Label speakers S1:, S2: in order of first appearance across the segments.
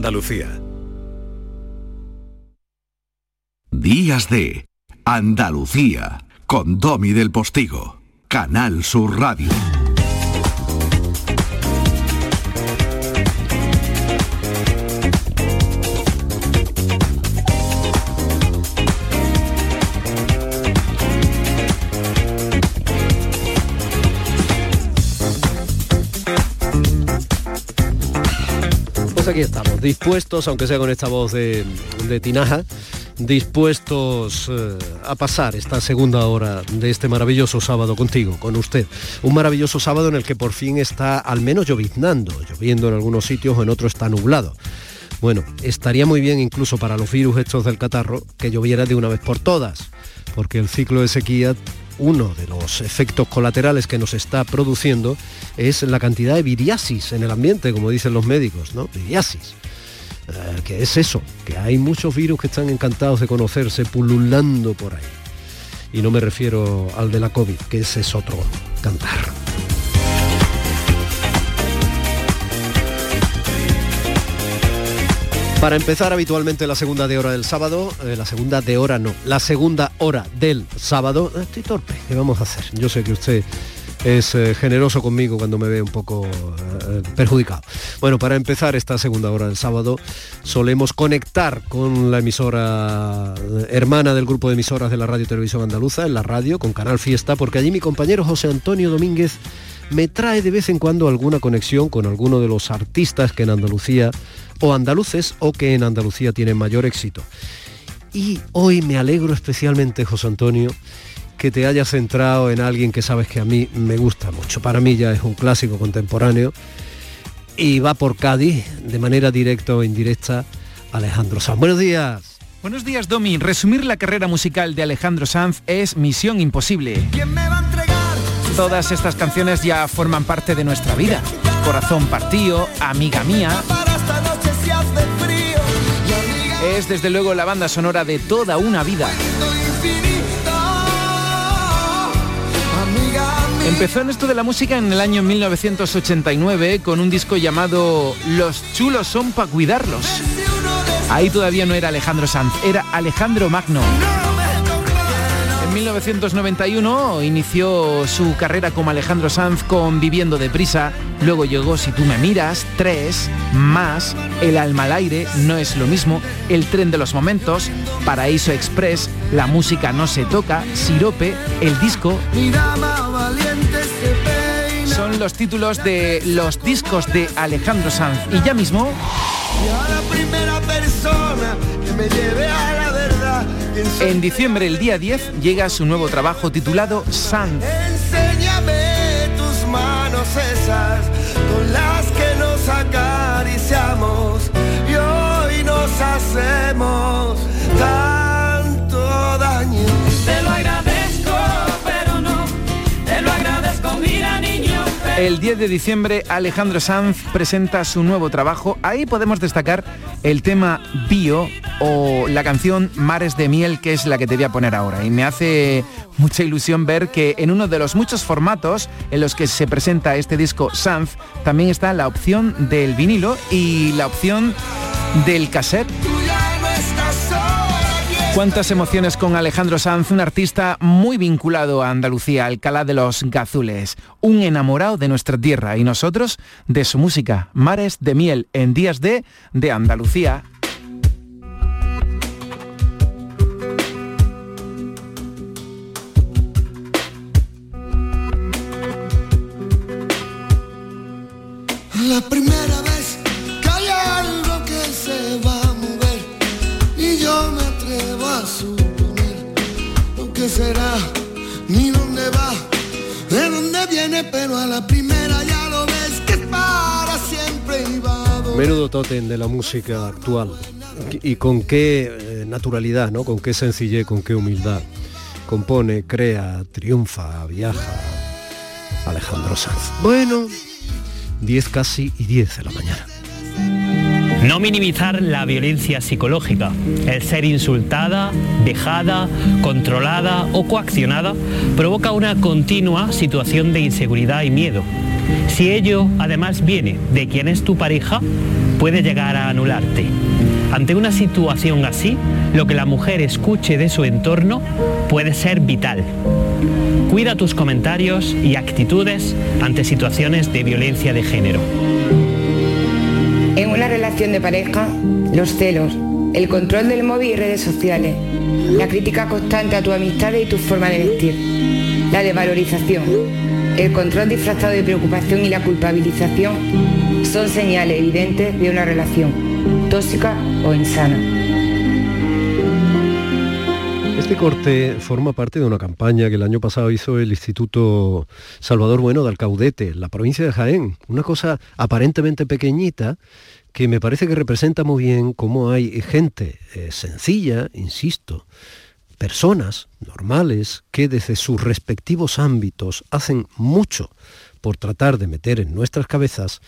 S1: Andalucía.
S2: Días de Andalucía con Domi del Postigo, Canal Sur Radio.
S3: Aquí estamos, dispuestos, aunque sea con esta voz de, de tinaja, dispuestos eh, a pasar esta segunda hora de este maravilloso sábado contigo, con usted. Un maravilloso sábado en el que por fin está al menos lloviznando, lloviendo en algunos sitios o en otros está nublado. Bueno, estaría muy bien incluso para los virus estos del catarro que lloviera de una vez por todas, porque el ciclo de sequía uno de los efectos colaterales que nos está produciendo es la cantidad de viriasis en el ambiente, como dicen los médicos, ¿no? Viriasis. Eh, que es eso, que hay muchos virus que están encantados de conocerse pululando por ahí. Y no me refiero al de la COVID, que ese es otro cantar. Para empezar habitualmente la segunda de hora del sábado, eh, la segunda de hora no, la segunda hora del sábado, eh, estoy torpe, ¿qué vamos a hacer? Yo sé que usted es eh, generoso conmigo cuando me ve un poco eh, perjudicado. Bueno, para empezar esta segunda hora del sábado, solemos conectar con la emisora hermana del grupo de emisoras de la Radio Televisión Andaluza, en la radio, con Canal Fiesta, porque allí mi compañero José Antonio Domínguez me trae de vez en cuando alguna conexión con alguno de los artistas que en Andalucía, o andaluces, o que en Andalucía tienen mayor éxito. Y hoy me alegro especialmente, José Antonio, que te hayas centrado en alguien que sabes que a mí me gusta mucho. Para mí ya es un clásico contemporáneo y va por Cádiz de manera directa o indirecta Alejandro Sanz. Buenos días.
S4: Buenos días, Domi. Resumir la carrera musical de Alejandro Sanz es misión imposible. Todas estas canciones ya forman parte de nuestra vida. Corazón partido, amiga mía. Es desde luego la banda sonora de toda una vida. Empezó en esto de la música en el año 1989 con un disco llamado Los chulos son para cuidarlos. Ahí todavía no era Alejandro Sanz, era Alejandro Magno. En 1991 inició su carrera como Alejandro Sanz con Viviendo deprisa, luego llegó Si tú me miras, Tres, Más, El alma al aire, No es lo mismo, El tren de los momentos, Paraíso Express, La música no se toca, Sirope, El disco. Son los títulos de los discos de Alejandro Sanz. Y ya mismo... En diciembre, el día 10, llega su nuevo trabajo titulado Sanz.
S5: Enséñame tus manos esas con las que nos acariciamos y hoy nos hacemos
S4: El 10 de diciembre Alejandro Sanz presenta su nuevo trabajo. Ahí podemos destacar el tema Bio o la canción Mares de Miel, que es la que te voy a poner ahora. Y me hace mucha ilusión ver que en uno de los muchos formatos en los que se presenta este disco Sanz, también está la opción del vinilo y la opción del cassette. Cuántas emociones con Alejandro Sanz, un artista muy vinculado a Andalucía, Alcalá de los Gazules, un enamorado de nuestra tierra y nosotros de su música, Mares de Miel en Días de de Andalucía.
S5: La pero a la primera ya lo ves que es para siempre y va.
S3: Menudo tótem de la música actual. Y con qué eh, naturalidad, ¿no? Con qué sencillez, con qué humildad. Compone, crea, triunfa, viaja. Alejandro Sanz. Bueno, 10 casi y 10 de la mañana.
S6: No minimizar la violencia psicológica, el ser insultada, dejada, controlada o coaccionada provoca una continua situación de inseguridad y miedo. Si ello además viene de quien es tu pareja, puede llegar a anularte. Ante una situación así, lo que la mujer escuche de su entorno puede ser vital. Cuida tus comentarios y actitudes ante situaciones de violencia de género.
S1: Relación de pareja, los celos, el control del móvil y redes sociales, la crítica constante a tu amistad y tu forma de vestir, la desvalorización, el control disfrazado de preocupación y la culpabilización son señales evidentes de una relación tóxica o insana.
S3: Este corte forma parte de una campaña que el año pasado hizo el Instituto Salvador Bueno de Alcaudete, la provincia de Jaén. Una cosa aparentemente pequeñita que me parece que representa muy bien cómo hay gente eh, sencilla, insisto, personas normales que desde sus respectivos ámbitos hacen mucho por tratar de meter en nuestras cabezas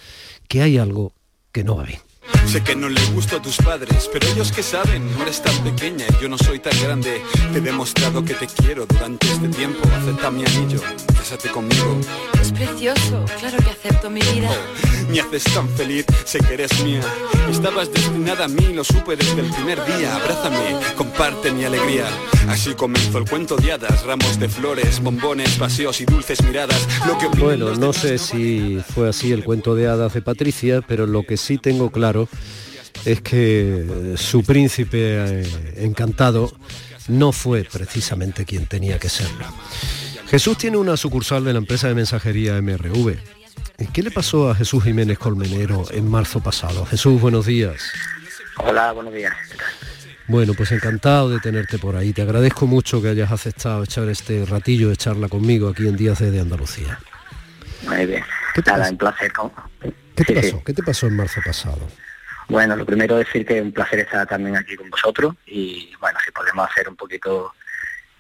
S3: que hay algo que no va bien.
S7: Sé que no le gusto a tus padres, pero ellos que saben, no eres tan pequeña y yo no soy tan grande. Te he demostrado que te quiero durante este tiempo. Acepta mi anillo, cásate conmigo.
S8: Es precioso, claro que acepto mi vida.
S7: Me haces tan feliz, sé que eres mía. Estabas destinada a mí, lo supe desde el primer día. Abrázame, comparte mi alegría. Así comenzó el cuento de hadas, ramos de flores, bombones, paseos y dulces miradas. Lo que
S3: Bueno, no sé si fue así el cuento de hadas de Patricia, pero lo que sí tengo claro es que su príncipe eh, encantado no fue precisamente quien tenía que serlo. Jesús tiene una sucursal de la empresa de mensajería MRV. ¿Qué le pasó a Jesús Jiménez Colmenero en marzo pasado? Jesús, buenos días.
S9: Hola, buenos días.
S3: Bueno, pues encantado de tenerte por ahí. Te agradezco mucho que hayas aceptado echar este ratillo de charla conmigo aquí en Díaz de Andalucía.
S9: Muy bien. Nada, un placer.
S3: ¿Qué te
S9: Sí,
S3: pasó?
S9: sí.
S3: ¿Qué te pasó en marzo pasado?
S9: Bueno, lo primero decir que es un placer estar también aquí con vosotros y bueno, si podemos hacer un poquito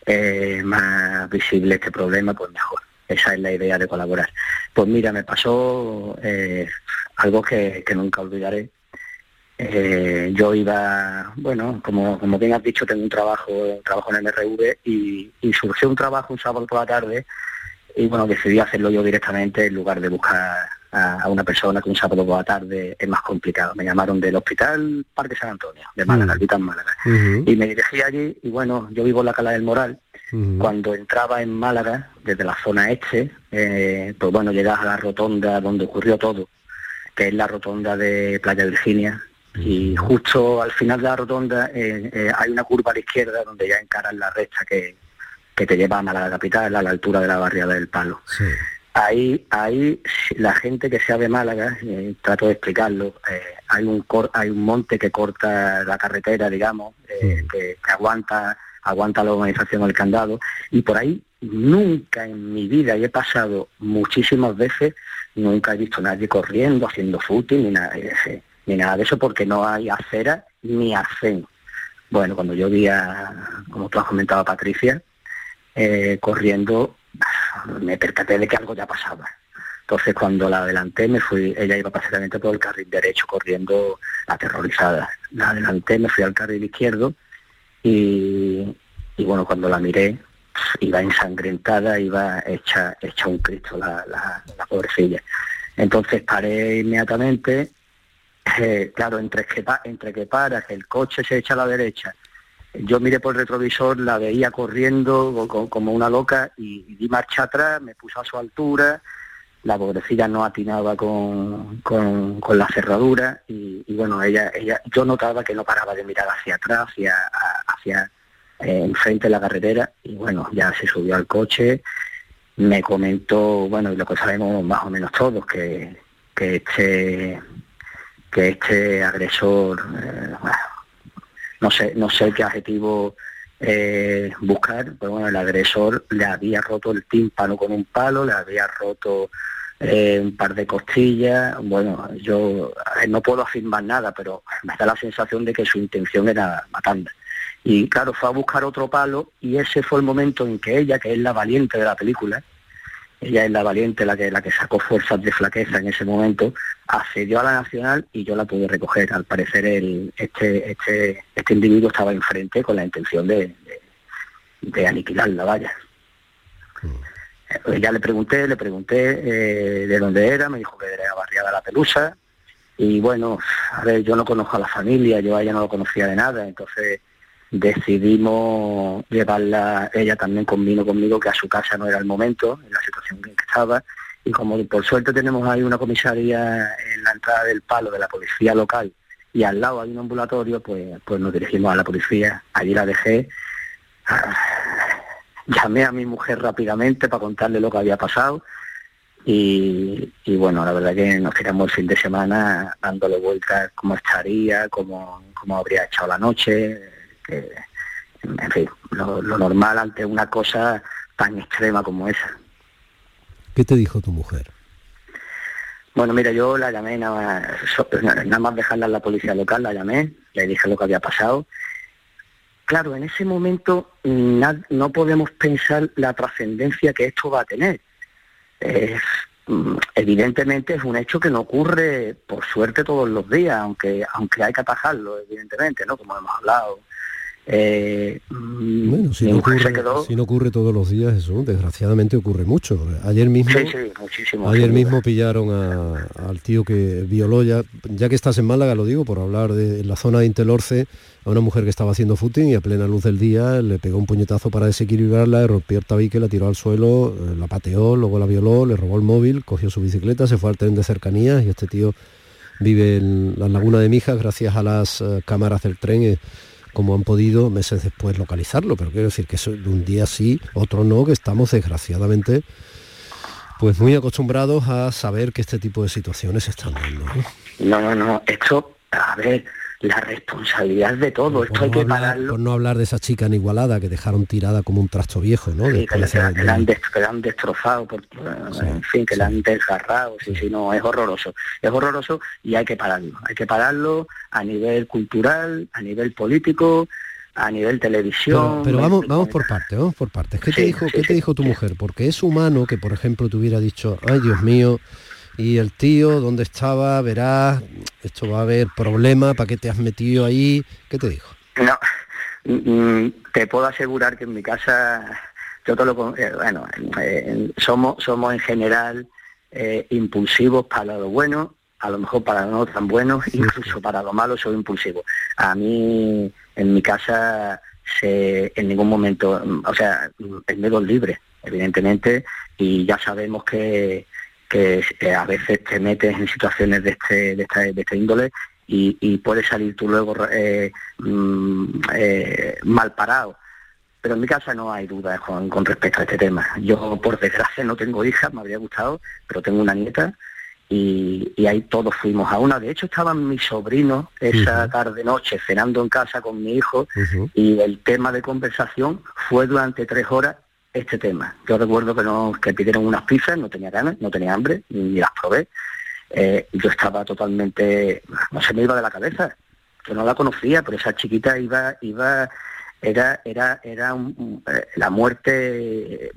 S9: eh, más visible este problema, pues mejor. Esa es la idea de colaborar. Pues mira, me pasó eh, algo que, nunca olvidaré. Eh, yo iba, bueno, como, como bien has dicho, tengo un trabajo, trabajo en MRV y, y surgió un trabajo un sábado por la tarde y bueno, decidí hacerlo yo directamente en lugar de buscar a, una persona que un sábado por la tarde es más complicado. Me llamaron del hospital Parque San Antonio, de Málaga, Vitas Málaga. Y me dirigí allí y bueno, yo vivo en la Cala del Moral. Cuando entraba en Málaga, desde la zona este, eh, pues bueno, llegas a la rotonda donde ocurrió todo, que es la rotonda de Playa Virginia. Y justo al final de la rotonda eh, eh, hay una curva a la izquierda donde ya encaras la recta que, que te lleva a Málaga capital, a la altura de la barriada del Palo. Ahí, ahí la gente que sea de Málaga, eh, trato de explicarlo, eh, hay un cor- hay un monte que corta la carretera, digamos, eh, que, que aguanta, aguanta la organización del candado, y por ahí nunca en mi vida, y he pasado muchísimas veces, nunca he visto a nadie corriendo, haciendo footing, ni nada, de ese- ni nada de eso, porque no hay acera ni arcén. Bueno, cuando yo vi a, como tú has comentado, Patricia, eh, corriendo, me percaté de que algo ya pasaba. Entonces cuando la adelanté me fui, ella iba prácticamente por el carril derecho corriendo aterrorizada. La adelanté, me fui al carril izquierdo y, y bueno, cuando la miré, iba ensangrentada, iba hecha, hecha un Cristo la, la, la pobrecilla. Entonces paré inmediatamente, eh, claro, entre que, entre que paras, el coche se echa a la derecha, yo miré por el retrovisor, la veía corriendo co- co- como una loca y, di marcha atrás, me puse a su altura, la pobrecilla no atinaba con, con, la cerradura y, bueno, ella, ella, yo notaba que no paraba de mirar hacia atrás, hacia, hacia eh, enfrente de la carretera y bueno, ya se subió al coche, me comentó, bueno, y lo que sabemos más o menos todos, que, que este que este agresor, eh, bueno, no sé, no sé qué adjetivo eh, buscar, pero bueno, el agresor le había roto el tímpano con un palo, le había roto eh, un par de costillas, bueno, yo eh, no puedo afirmar nada, pero me da la sensación de que su intención era matarme. Y claro, fue a buscar otro palo y ese fue el momento en que ella, que es la valiente de la película, ella es la valiente, la que, la que sacó fuerzas de flaqueza en ese momento, accedió a la Nacional y yo la pude recoger. Al parecer el, este, este, este individuo estaba enfrente con la intención de, de, de aniquilarla, vaya. Eh, Ya le pregunté, le pregunté eh, de dónde era, me dijo que era barriada La Pelusa. Y bueno, a ver, yo no conozco a la familia, yo a ella no lo conocía de nada, entonces decidimos llevarla, ella también convino conmigo que a su casa no era el momento, en la situación en que estaba, y como por suerte tenemos ahí una comisaría en la entrada del palo de la policía local y al lado hay un ambulatorio, pues, pues nos dirigimos a la policía, allí la dejé, Ah, llamé a mi mujer rápidamente para contarle lo que había pasado y, y bueno, la verdad que nos tiramos el fin de semana dándole vueltas cómo estaría, cómo, cómo habría echado la noche, que, en fin, lo, lo normal ante una cosa tan extrema como esa.
S3: ¿Qué te dijo tu mujer?
S9: Bueno, mira, yo la llamé nada más, nada más dejarla en la policía local, la llamé, le dije lo que había pasado. Claro, en ese momento na- no podemos pensar la trascendencia que esto va a tener. Es, mm, evidentemente es un hecho que no ocurre, por suerte, todos los días, aunque aunque hay que atajarlo, evidentemente, ¿no? Como hemos hablado. Eh,
S3: Bueno, si no, ocurre,
S9: quedó...
S3: si no ocurre todos los días eso, desgraciadamente ocurre mucho. Ayer mismo,
S9: Sí, sí, muchísimo.
S3: ayer mismo pillaron a- al tío que violó ya, ya que estás en Málaga, lo digo por hablar de en la zona de Intelorce, a una mujer que estaba haciendo footing y a plena luz del día le pegó un puñetazo para desequilibrarla, le rompió el tabique, la tiró al suelo, eh, la pateó, luego la violó, le robó el móvil, cogió su bicicleta, se fue al tren de cercanías y este tío vive en la laguna de Mijas gracias a las eh, cámaras del tren. eh, como han podido meses después localizarlo, pero quiero decir que eso de un día sí, otro no, que estamos desgraciadamente pues muy acostumbrados a saber que este tipo de situaciones están dando. ¿no?
S9: No, no, no, esto, a ver, la responsabilidad de todo, esto hay que
S3: hablar,
S9: pararlo.
S3: por no hablar de esa chica en Igualada que dejaron tirada como un trasto viejo, ¿no?
S9: Sí, que, la,
S3: de-
S9: que la han, des- que la han destrozado, por- en fin, que la han desgarrado, sí, sí, no, es horroroso, es horroroso y hay que pararlo, hay que pararlo a nivel cultural, a nivel político, a nivel televisión.
S3: Pero, vamos, vamos por partes, vamos por partes. ¿Qué te dijo, qué te dijo tu mujer? Porque es humano que, por ejemplo, te hubiera dicho, ay Dios mío, y el tío, ¿dónde estaba? Verás, esto va a haber problema, ¿para qué te has metido ahí? ¿Qué te dijo?
S9: No, mm, te puedo asegurar que en mi casa, yo te lo, eh, bueno, eh, somos, somos en general eh, impulsivos para lo bueno, a lo mejor para no tan bueno, incluso para lo malo soy impulsivo. A mí, en mi casa, se, en ningún momento, o sea, el miedo es libre, evidentemente, y ya sabemos que, que a veces te metes en situaciones de este, de esta, de esta índole y, y puedes salir tú luego eh, mm, eh, mal parado. Pero en mi casa no hay dudas con, con respecto a este tema. Yo, por desgracia, no tengo hijas, me habría gustado, pero tengo una nieta y, y ahí todos fuimos a una. De hecho, estaban mis sobrinos esa tarde-noche cenando en casa con mi hijo y el tema de conversación fue durante tres horas este tema. Yo recuerdo que nos que pidieron unas pizzas, no tenía ganas, no tenía hambre, ni las probé. Eh, yo estaba totalmente, no se me iba de la cabeza. Yo no la conocía, pero esa chiquita iba, iba, era, era, era un- eh, la muerte eh,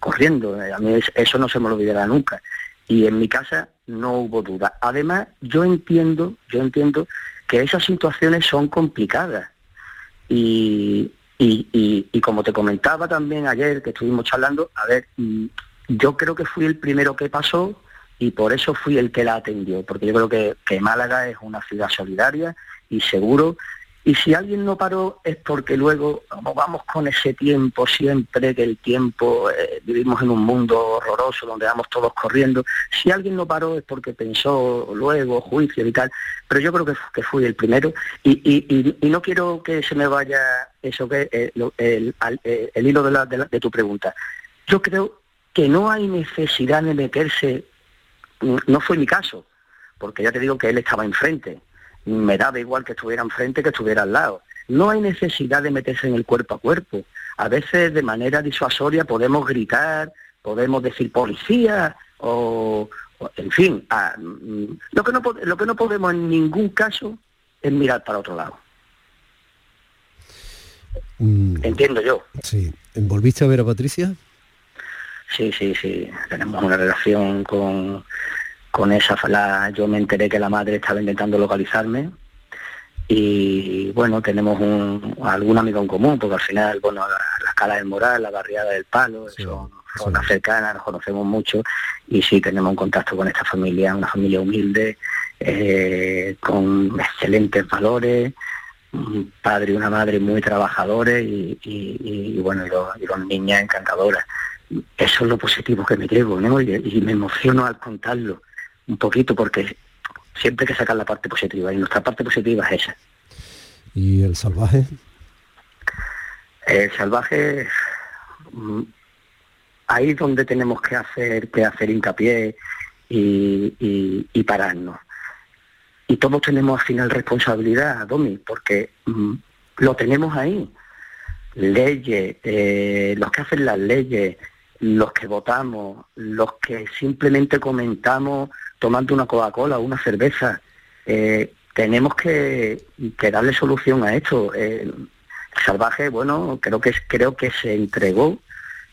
S9: corriendo. A mí es- eso no se me olvidará nunca. Y en mi casa no hubo duda. Además, yo entiendo, yo entiendo que esas situaciones son complicadas. Y, y, y- y como te comentaba también ayer que estuvimos charlando, a ver, mm, yo creo que fui el primero que pasó y por eso fui el que la atendió, porque yo creo que, que Málaga es una ciudad solidaria y seguro. Y si alguien no paró es porque luego, como vamos con ese tiempo siempre, que el tiempo, eh, vivimos en un mundo horroroso donde vamos todos corriendo, si alguien no paró es porque pensó luego, juicio y tal, pero yo creo que, que fui el primero y, y- y- y no quiero que se me vaya eso que eh, lo- el, eh, el hilo de, la- de la- de tu pregunta. Yo creo que no hay necesidad de meterse, mm, no fue mi caso, porque ya te digo que él estaba enfrente, me daba igual que estuviera enfrente que estuviera al lado. No hay necesidad de meterse en el cuerpo a cuerpo. A veces de manera disuasoria podemos gritar, podemos decir policía o, o- en fin, mm, lo que no lo que no podemos en ningún caso es mirar para otro lado.
S3: Mm,
S9: Entiendo yo.
S3: sí. ¿Volviste a ver a Patricia?
S9: Sí, sí, sí. Tenemos una relación con, con esa. La, yo me enteré que la madre estaba intentando localizarme y bueno, tenemos un, algún amigo en común, porque al final, bueno, la, la escala del moral, la barriada del palo, eso zona cercana, nos conocemos mucho y sí tenemos un contacto con esta familia, una familia humilde, eh, con excelentes valores, un padre y una madre muy trabajadores y, y- y, bueno, y dos, dos niñas encantadoras. Eso es lo positivo que me llevo, ¿no? Y, y me emociono al contarlo un poquito porque siempre hay que sacar la parte positiva y nuestra parte positiva es esa.
S3: ¿Y el salvaje?
S9: El salvaje, mm, ahí es donde tenemos que hacer, que hacer hincapié y, y- y pararnos. Y todos tenemos al final responsabilidad, Domi, porque mm, lo tenemos ahí. Leyes, eh, los que hacen las leyes, los que votamos, los que simplemente comentamos tomando una Coca-Cola o una cerveza, eh, tenemos que, que darle solución a esto. Eh, salvaje, bueno, creo que creo que se entregó,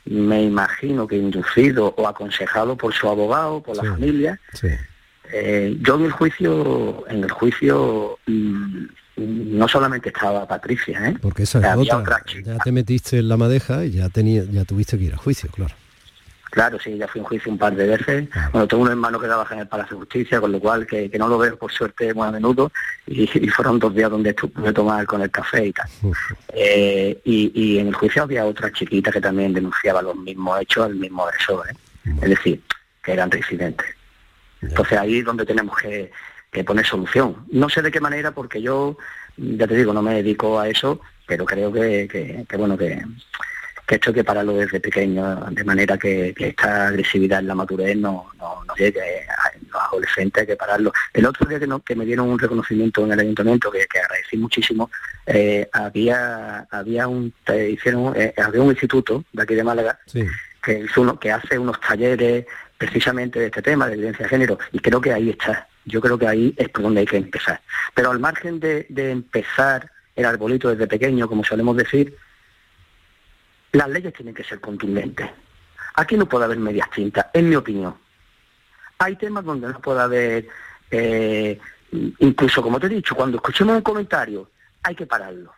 S9: me imagino que inducido o aconsejado por su abogado, por la familia.
S3: Sí.
S9: Eh, yo en el juicio, en el juicio mm, no solamente estaba Patricia, ¿eh?
S3: Porque esa es
S9: Había
S3: otra.
S9: otra
S3: Ya te metiste en la madeja y ya tenía, ya tuviste que ir a juicio, claro.
S9: Claro, sí, ya fui a un juicio un par de veces. Bueno, tengo un hermano que trabaja en el Palacio de Justicia, con lo cual que, que no lo veo por suerte muy a menudo, y, y fueron dos días donde estuve tomar con el café y tal. Eh, y, y en el juicio había otra chiquita que también denunciaba los mismos hechos al mismo agresor, ¿eh? es decir, que eran reincidentes. Entonces ahí es donde tenemos que, que poner solución. No sé de qué manera, porque yo, ya te digo, no me dedico a eso, pero creo que, que- que, bueno, que, que esto hay que pararlo desde pequeño, de manera que, que esta agresividad en la madurez no, no, no llegue a los adolescentes, hay que pararlo. El otro día que, no- que me dieron un reconocimiento en el ayuntamiento, que, que agradecí muchísimo, eh, había había un te hicieron eh, había un instituto de aquí de Málaga
S3: Sí.
S9: que hizo uno, que hace unos talleres precisamente de este tema de violencia de género y creo que ahí está yo creo que ahí es por donde hay que empezar pero al margen de, de empezar el arbolito desde pequeño como solemos decir las leyes tienen que ser contundentes aquí no puede haber medias tintas en mi opinión hay temas donde no puede haber eh, incluso como te he dicho cuando escuchemos un comentario hay que pararlo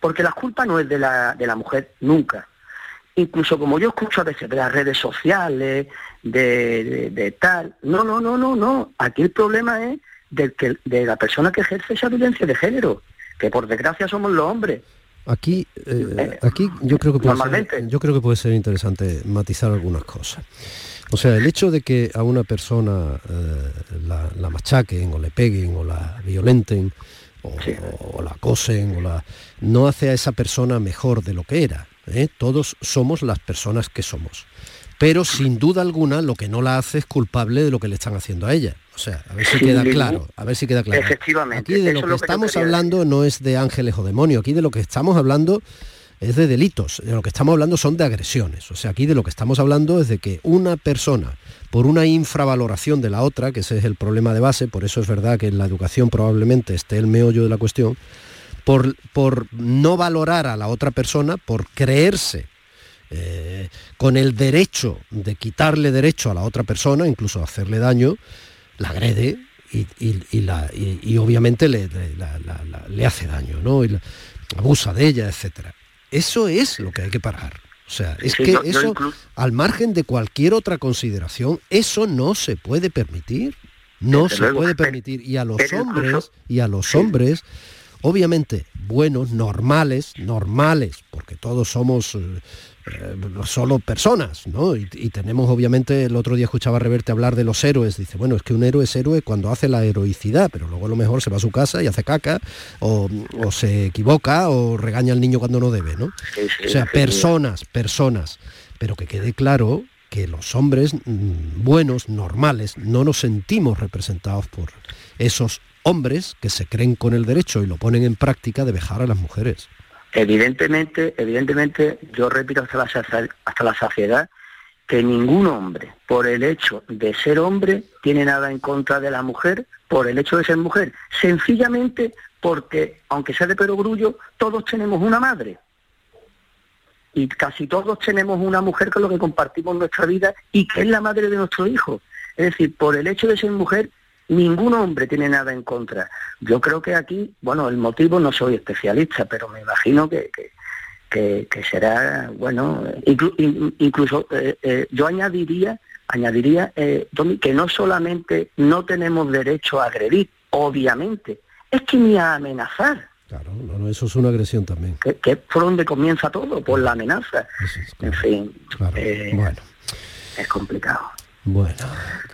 S9: porque la culpa no es de la, de la mujer nunca. Incluso como yo escucho a veces de las redes sociales, de, de- de tal, no, no, no, no, no. Aquí el problema es del que, de la persona que ejerce esa violencia de género, que por desgracia somos los hombres.
S3: Aquí, eh, aquí yo creo que puede ser, yo creo que puede ser interesante matizar algunas cosas. O sea, el hecho de que a una persona eh, la, la machaquen o le peguen o la violenten o, o la acosen o la no hace a esa persona mejor de lo que era. ¿eh? Todos somos las personas que somos. Pero sin duda alguna lo que no la hace es culpable de lo que le están haciendo a ella. O sea, a ver si queda claro, a ver si queda claro.
S9: Efectivamente,
S3: Aquí de lo que
S9: lo que yo
S3: estamos hablando no es de ángeles o demonios, aquí de lo que estamos hablando es de delitos, de lo que estamos hablando son de agresiones. O sea, aquí de lo que estamos hablando es de que una persona, por una infravaloración de la otra, que ese es el problema de base, por eso es verdad que en la educación probablemente esté el meollo de la cuestión, por, por no valorar a la otra persona, por creerse eh, con el derecho de quitarle derecho a la otra persona, incluso hacerle daño, la agrede y, y- y la- y- obviamente le, le- la- la- la- le hace daño, ¿no? Y abusa de ella, etcétera. Eso es lo que hay que parar. O sea, es
S9: Sí,
S3: que
S9: yo- yo
S3: eso, al margen de cualquier otra consideración, eso no se puede permitir. No
S9: Desde
S3: se
S9: luego,
S3: puede permitir. Y a los hombres,
S9: incluso-
S3: y a los hombres, obviamente, buenos, normales, normales, porque todos somos eh, solo personas, ¿no? Y, y tenemos, obviamente, el otro día escuchaba a Reverte hablar de los héroes, dice, bueno, es que un héroe es héroe cuando hace la heroicidad, pero luego a lo mejor se va a su casa y hace caca, o, o se equivoca, o regaña al niño cuando no debe, ¿no? O sea, personas, personas, pero que quede claro que los hombres mm, buenos, normales, no nos sentimos representados por esos hombres que se creen con el derecho y lo ponen en práctica de vejar a las mujeres.
S9: Evidentemente, evidentemente, yo repito hasta la, hasta la saciedad que ningún hombre, por el hecho de ser hombre, tiene nada en contra de la mujer, por el hecho de ser mujer. Sencillamente porque, aunque sea de perogrullo, todos tenemos una madre. Y casi todos tenemos una mujer con la que compartimos nuestra vida y que es la madre de nuestro hijo. Es decir, por el hecho de ser mujer, ningún hombre tiene nada en contra. Yo creo que aquí, bueno, el motivo no soy especialista, pero me imagino que, que, que, que será, bueno, inclu- in- incluso eh, eh, yo añadiría, añadiría, eh, que no solamente no tenemos derecho a agredir, obviamente, es que ni a amenazar,
S3: Claro, no, no, eso es una agresión también.
S9: que, que es por donde comienza todo, por la amenaza. En fin, eh,
S3: Bueno.
S9: es complicado.
S3: Bueno,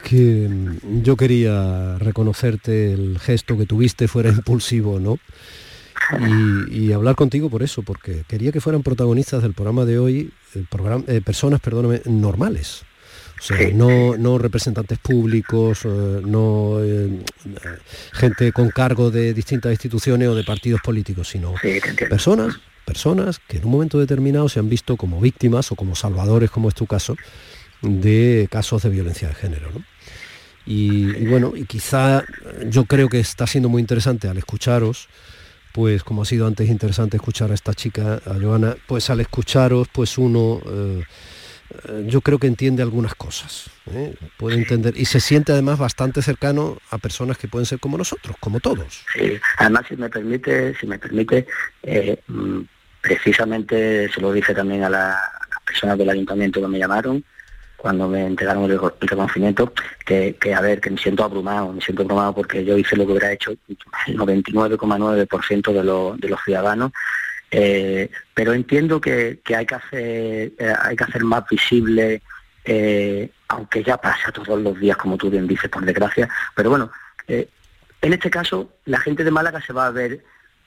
S3: que mm, yo quería reconocerte el gesto que tuviste, fuera impulsivo, ¿no? Y, y hablar contigo por eso, porque quería que fueran protagonistas del programa de hoy, el programa, eh, personas, perdóname, normales. O sea, no, no representantes públicos, eh, no eh, gente con cargo de distintas instituciones o de partidos políticos, sino personas, personas que en un momento determinado se han visto como víctimas o como salvadores, como es tu caso, de casos de violencia de género. ¿no? Y, bueno, y quizá yo creo que está siendo muy interesante al escucharos, pues como ha sido antes interesante escuchar a esta chica, a Joana, pues al escucharos, pues uno, eh, yo creo que entiende algunas cosas, ¿eh? puede entender, y se siente además bastante cercano a personas que pueden ser como nosotros, como todos.
S9: Sí, además si me permite, si me permite, eh, mm, precisamente se lo dije también a, la- a las personas del ayuntamiento que me llamaron cuando me entregaron el, el reconocimiento, que, que a ver, que me siento abrumado, me siento abrumado porque yo hice lo que hubiera hecho el 99,9% de, los- de los ciudadanos, eh, pero entiendo que, que hay que hacer eh, hay que hacer más visible, eh, aunque ya pasa todos los días, como tú bien dices, por desgracia, pero bueno, eh, en este caso, la gente de Málaga se va a ver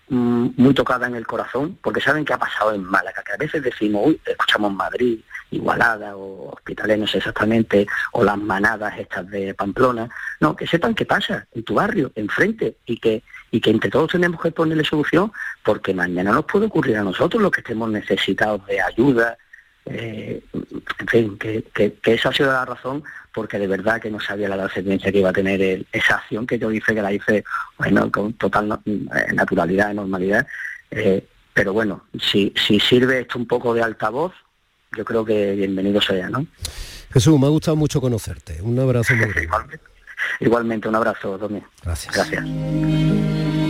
S9: mm, muy tocada en el corazón, porque saben qué ha pasado en Málaga, que a veces decimos, uy, escuchamos Madrid, Igualada o Hospitalet, no sé exactamente, o las manadas estas de Pamplona. No, que sepan qué pasa en tu barrio, enfrente, y que, y que entre todos tenemos que ponerle solución, porque mañana nos puede ocurrir a nosotros los que estemos necesitados de ayuda, eh, en fin, que, que- que esa ha sido la razón, porque de verdad que no sabía la trascendencia que iba a tener el- esa acción que yo hice, que la hice bueno, con total no- eh, naturalidad, normalidad. eh, pero bueno, si, si sirve esto un poco de altavoz, yo creo que bienvenido sea, ¿no?
S3: Jesús, me ha gustado mucho conocerte. Un abrazo muy grande.
S9: Igualmente, un abrazo, Domi.
S3: Gracias.
S9: Gracias.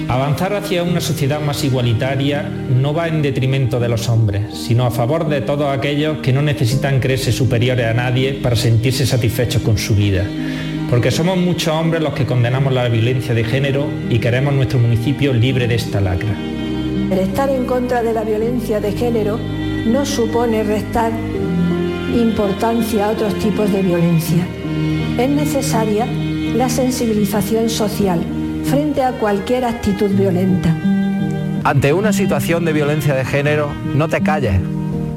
S6: Avanzar hacia una sociedad más igualitaria no va en detrimento de los hombres, sino a favor de todos aquellos que no necesitan creerse superiores a nadie para sentirse satisfechos con su vida. Porque somos muchos hombres los que condenamos la violencia de género y queremos nuestro municipio libre de esta lacra.
S10: El estar en contra de la violencia de género no supone restar importancia a otros tipos de violencia. Es necesaria la sensibilización social frente a cualquier actitud violenta.
S11: Ante una situación de violencia de género, no te calles.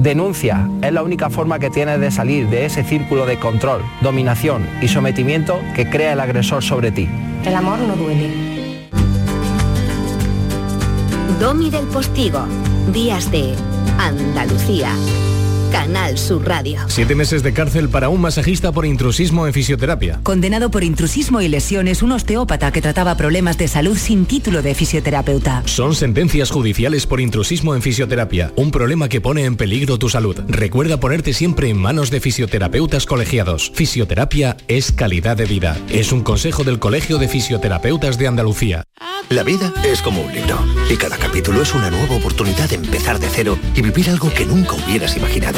S11: Denuncia. Es la única forma que tienes de salir de ese círculo de control, dominación y sometimiento que crea el agresor sobre ti.
S1: El amor no duele.
S12: Domi del Postigo. Días de Andalucía. Canal Sur Radio.
S13: Siete meses de cárcel para un masajista por intrusismo en fisioterapia.
S14: Condenado por intrusismo y lesiones, un osteópata que trataba problemas de salud sin título de fisioterapeuta.
S13: Son sentencias judiciales por intrusismo en fisioterapia, un problema que pone en peligro tu salud. Recuerda ponerte siempre en manos de fisioterapeutas colegiados. Fisioterapia es calidad de vida. Es un consejo del Colegio de Fisioterapeutas de Andalucía.
S15: La vida es como un libro y cada capítulo es una nueva oportunidad de empezar de cero y vivir algo que nunca hubieras imaginado.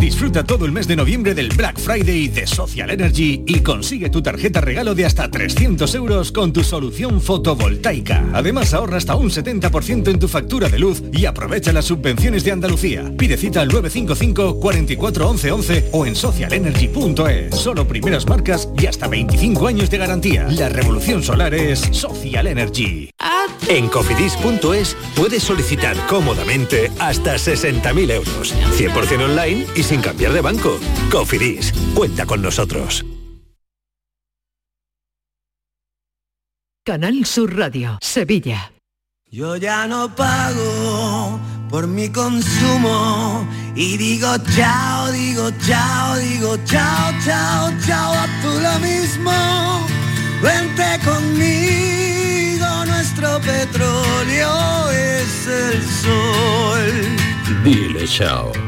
S16: Disfruta todo el mes de noviembre del Black Friday de Social Energy y consigue tu tarjeta regalo de hasta 300 euros con tu solución fotovoltaica. Además ahorra hasta un 70% en tu factura de luz y aprovecha las subvenciones de Andalucía. Pide cita al 955 44 11 11 o en socialenergy.es. Solo primeras marcas y hasta 25 años de garantía. La revolución solar es Social Energy.
S15: En cofidis.es puedes solicitar cómodamente hasta 60.000 euros. 100% online y sin cambiar de banco. Cofidis, cuenta con nosotros.
S17: Canal Sur Radio, Sevilla.
S18: Yo ya no pago por mi consumo y digo chao, digo chao, digo chao, chao, chao, a tú lo mismo. Vente conmigo, nuestro petróleo es el sol.
S19: Dile chao.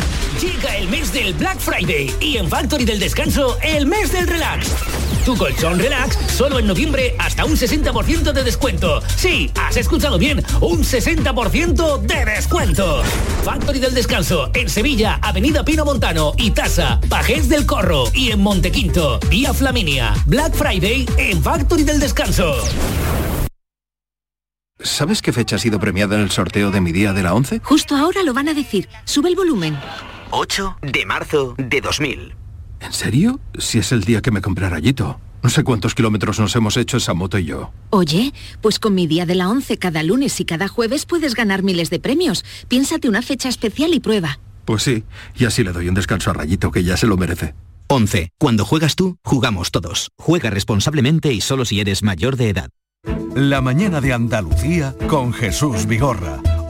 S20: Llega el mes del Black Friday y en Factory del Descanso el mes del relax. Tu colchón relax solo en noviembre hasta un 60% de descuento. Sí, has escuchado bien, un 60% de descuento. Factory del Descanso en Sevilla, Avenida Pino Montano y Tasa, Pajés del Corro y en Montequinto, Vía Flaminia. Black Friday en Factory del Descanso.
S21: ¿Sabes qué fecha ha sido premiada en el sorteo de mi día de la 11?
S12: Justo ahora lo van a decir. Sube el volumen.
S21: 8 de marzo de 2000. ¿En serio? Si es el día que me compré rayito. No sé cuántos kilómetros nos hemos hecho esa moto y yo.
S12: Oye, pues con mi día de la 11 cada lunes y cada jueves puedes ganar miles de premios. Piénsate una fecha especial y prueba.
S21: Pues sí, y así le doy un descanso a Rayito que ya se lo merece.
S15: 11. Cuando juegas tú, jugamos todos. Juega responsablemente y solo si eres mayor de edad.
S2: La mañana de Andalucía con Jesús Vigorra.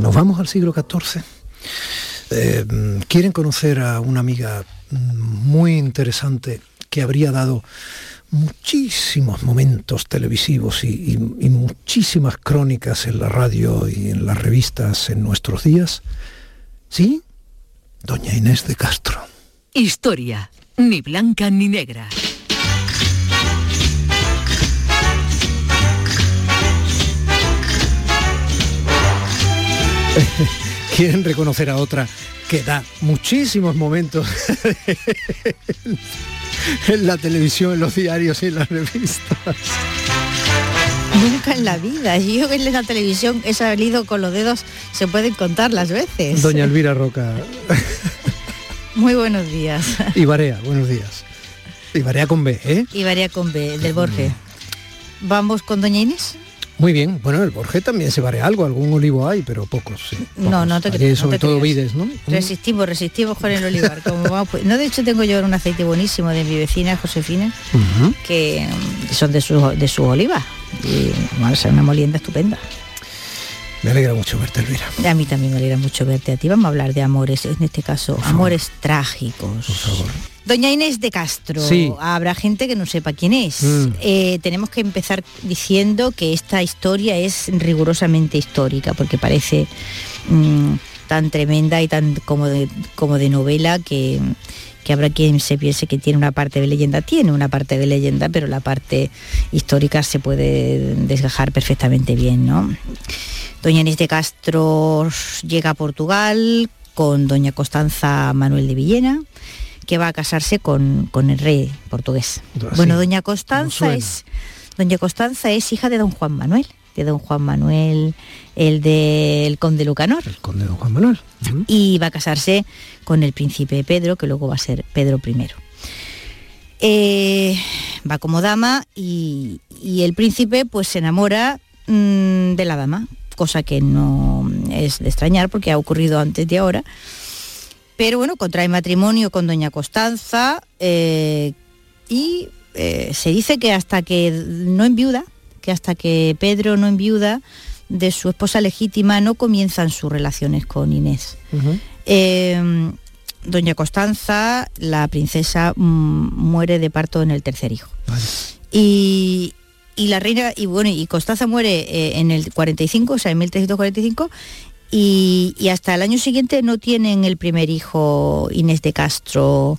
S22: Nos vamos al siglo XIV. Eh, Quieren conocer a una amiga muy interesante que habría dado muchísimos momentos televisivos y, muchísimas crónicas en la radio y en las revistas en nuestros días. ¿Sí? Doña Inés de Castro.
S17: Historia, ni blanca ni negra.
S22: Quieren reconocer a otra que da muchísimos momentos en la televisión, en los diarios y en las revistas.
S23: Nunca en la vida. Yo en la televisión he salido con los dedos, se pueden contar las veces.
S22: Doña Elvira Roca.
S23: Muy buenos días.
S22: Y Barea, buenos días. Y Barea con B, ¿eh?
S23: Y María Combe, del Borge. ¿Vamos con Doña Inés?
S22: Muy bien. Bueno, el Borges también se vare algo, algún olivo hay, pero pocos, sí.
S23: No, no te no
S22: sobre
S23: te
S22: todo vides, ¿no?
S23: Resistimos, resistimos con el olivar. como vamos, pues- no, de hecho tengo yo un aceite buenísimo de mi vecina Josefina, que mm, son de sus de su olivas. Y bueno, es una molienda estupenda.
S22: Me alegra mucho verte, Elvira.
S23: A mí también me alegra mucho verte a ti. Vamos a hablar de amores, en este caso, amores trágicos. Por
S22: favor.
S23: Doña Inés de Castro,
S22: Sí.
S23: habrá gente que no sepa quién es.
S22: Mm.
S23: Eh, tenemos que empezar diciendo que esta historia es rigurosamente histórica, porque parece mm, tan tremenda y tan como de, como de novela que, que habrá quien se piense que tiene una parte de leyenda. Tiene una parte de leyenda, pero la parte histórica se puede desgajar perfectamente bien, ¿no? Doña Inés de Castro llega a Portugal con doña Constanza Manuel de Villena, que va a casarse con, con el rey portugués.
S3: Ah,
S23: bueno, doña Constanza es doña Constanza es hija de don Juan Manuel, de don Juan Manuel, el del conde Lucanor. El
S3: conde don Juan Manuel.
S23: Y va a casarse con el príncipe Pedro, que luego va a ser Pedro I. Eh, va como dama y, y el príncipe pues se enamora mm, de la dama, cosa que no es de extrañar porque ha ocurrido antes de ahora. Pero bueno, contrae matrimonio con doña Constanza eh, y eh, se dice que hasta que no enviuda, que hasta que Pedro no enviuda de su esposa legítima no comienzan sus relaciones con Inés. Eh, Doña Constanza, la princesa, mm, muere de parto en el tercer hijo. Y, y la reina, y bueno, y Constanza muere eh, en el 45, o sea, en 1345, y, y hasta el año siguiente no tienen el primer hijo Inés de Castro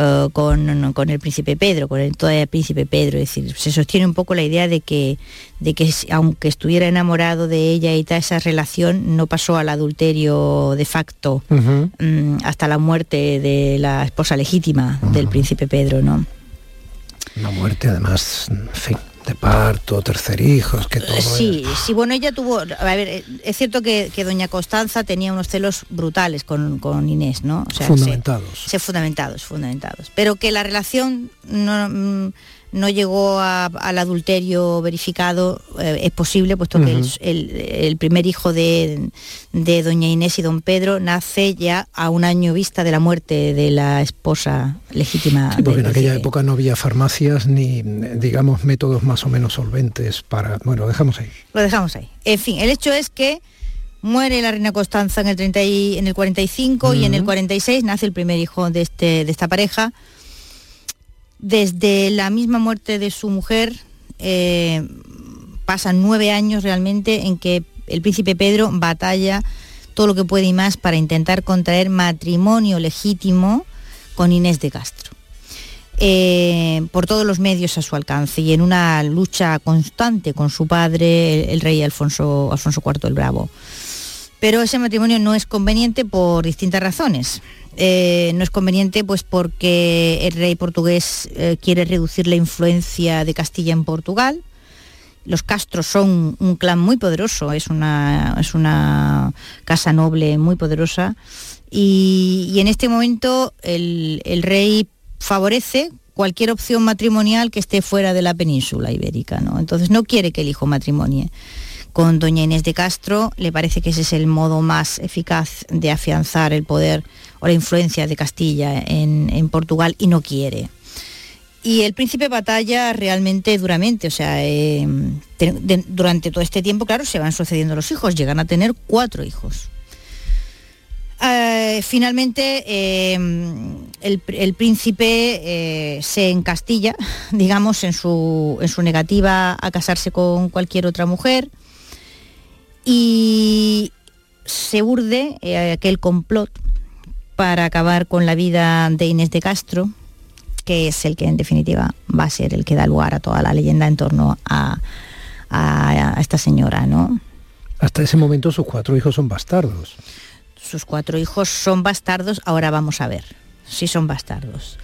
S23: eh, con, con el príncipe Pedro, con el todavía príncipe Pedro. Es decir, se sostiene un poco la idea de que, de que aunque estuviera enamorado de ella y toda esa relación, no pasó al adulterio de facto mm, hasta la muerte de la esposa legítima del príncipe Pedro, ¿no?
S3: Una muerte además, en fin, de parto, tercer hijo, es que todo...
S23: Sí, sí, bueno, ella tuvo, a ver, es cierto que, que doña Constanza tenía unos celos brutales con, con Inés, ¿no? O sea, se-
S3: Fundamentados.
S23: se- fundamentados, fundamentados. Pero que la relación no, mm, no llegó a- al adulterio verificado eh, es posible, puesto que el-
S3: Ujú.
S23: el, el primer hijo de, de doña Inés y don Pedro nace ya a un año vista de la muerte de la esposa legítima.
S3: Sí, porque en aquella época no había farmacias ni, digamos, métodos más o menos solventes para... Bueno, lo dejamos ahí.
S23: Lo dejamos ahí. En fin, el hecho es que muere la reina Constanza en el, 30 y- en el 45 y en el
S3: Ujú.
S23: 46 nace el primer hijo de, este, de esta pareja. Desde la misma muerte de su mujer, eh, pasan nueve años realmente en que el príncipe Pedro batalla todo lo que puede y más para intentar contraer matrimonio legítimo con Inés de Castro eh, por todos los medios a su alcance y en una lucha constante con su padre, el, el rey Alfonso, Alfonso IV el Bravo. Pero ese matrimonio no es conveniente por distintas razones. Eh, no es conveniente pues porque el rey portugués eh, quiere reducir la influencia de Castilla en Portugal. Los Castros son un clan muy poderoso, es una, es una casa noble muy poderosa. Y, y en este momento el, el rey favorece cualquier opción matrimonial que esté fuera de la península ibérica, ¿no? Entonces no quiere que el hijo matrimonie con doña Inés de Castro, le parece que ese es el modo más eficaz de afianzar el poder o la influencia de Castilla en, Portugal y no quiere. Y el príncipe batalla realmente duramente, o sea, eh, durante todo este tiempo, claro, se van sucediendo los hijos, llegan a tener cuatro hijos. Eh, finalmente, eh, el, el príncipe se encastilla, digamos, en su, en su negativa a casarse con cualquier otra mujer y se urde eh, aquel complot para acabar con la vida de Inés de Castro, que es el que en definitiva va a ser el que da lugar a toda la leyenda en torno a, a- a esta señora, ¿no?
S3: Hasta ese momento sus cuatro hijos son bastardos.
S23: sus cuatro hijos son bastardos, ahora vamos a ver si son bastardos.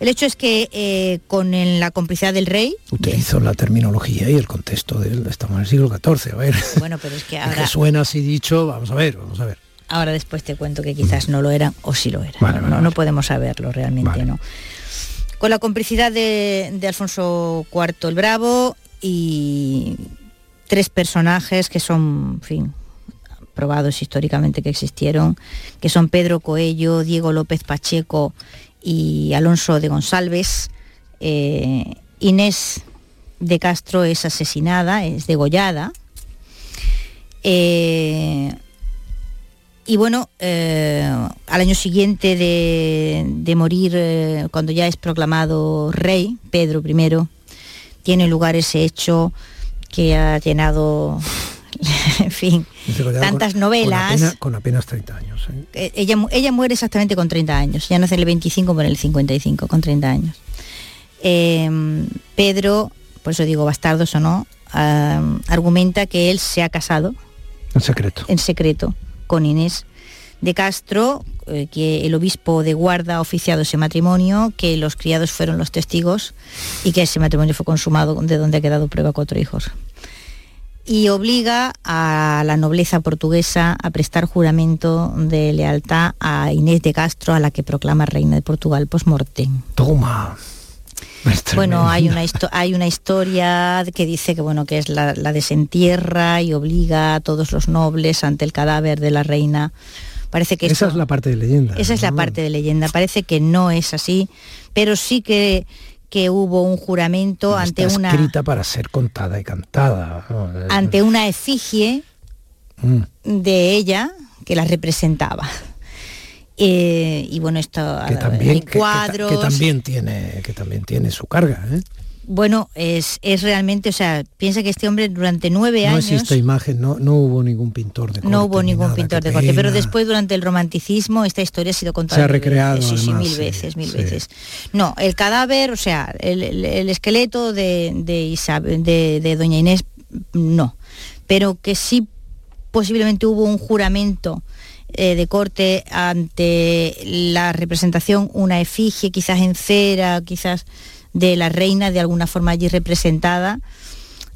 S23: El hecho es que eh, con el- la complicidad del rey,
S3: Utilizo la terminología y el contexto de él. Estamos en el siglo XIV, a ver.
S23: bueno, pero es que
S3: Es
S23: ahora,
S3: que suena así dicho, vamos a ver, vamos a ver.
S23: ahora después te cuento que quizás no lo eran o sí lo eran. no, no podemos saberlo realmente, ¿no? Con la complicidad de, de Alfonso IV el Bravo y tres personajes que son, en fin, probados históricamente que existieron, que son Pedro Coello, Diego López Pacheco y Alonso de González. Eh, Inés de Castro es asesinada, es degollada. Eh, y bueno, eh, al año siguiente de, de morir, cuando ya es proclamado rey, Pedro I, tiene lugar ese hecho que ha llenado, en fin, tantas
S3: con-
S23: novelas.
S3: Con apenas, con apenas 30 años. ¿eh?
S23: Eh, ella, ella muere exactamente con 30 años, ya nace en el 25, pero en el 55, con 30 años. Eh, Pedro, por eso digo bastardos o no, argumenta que él se ha casado
S3: En secreto.
S23: en secreto con Inés de Castro, eh, que el obispo de Guarda ha oficiado ese matrimonio, que los criados fueron los testigos y que ese matrimonio fue consumado, de donde ha quedado prueba cuatro hijos. Y obliga a la nobleza portuguesa a prestar juramento de lealtad a Inés de Castro, a la que proclama reina de Portugal post-mortem.
S3: Toma.
S23: Bueno, hay una, hay una historia que dice que bueno que es la, desentierra y obliga a todos los nobles ante el cadáver de la reina. Parece que
S3: esa es la parte de leyenda.
S23: Esa es la parte de leyenda. Parece que no es así, pero sí que que hubo un juramento ante una
S3: escrita para ser contada y cantada
S23: ante una efigie mm. de ella que la representaba eh, y bueno, esto
S3: que también, cuadros. Que, también tiene, que también tiene su carga. ¿eh?
S23: Bueno, es, es realmente, o sea, piensa que este hombre durante nueve años...
S3: No existe imagen, no, no hubo ningún pintor de corte.
S23: No hubo ningún pintor de corte, pero después durante el romanticismo esta historia ha sido contada...
S3: Se ha recreado.
S23: sí, sí, mil veces, mil veces. No, el cadáver, o sea, el, esqueleto de, de, de Doña Inés, no, pero que sí posiblemente hubo un juramento eh, de corte ante la representación, una efigie quizás en cera, quizás de la reina de alguna forma allí representada.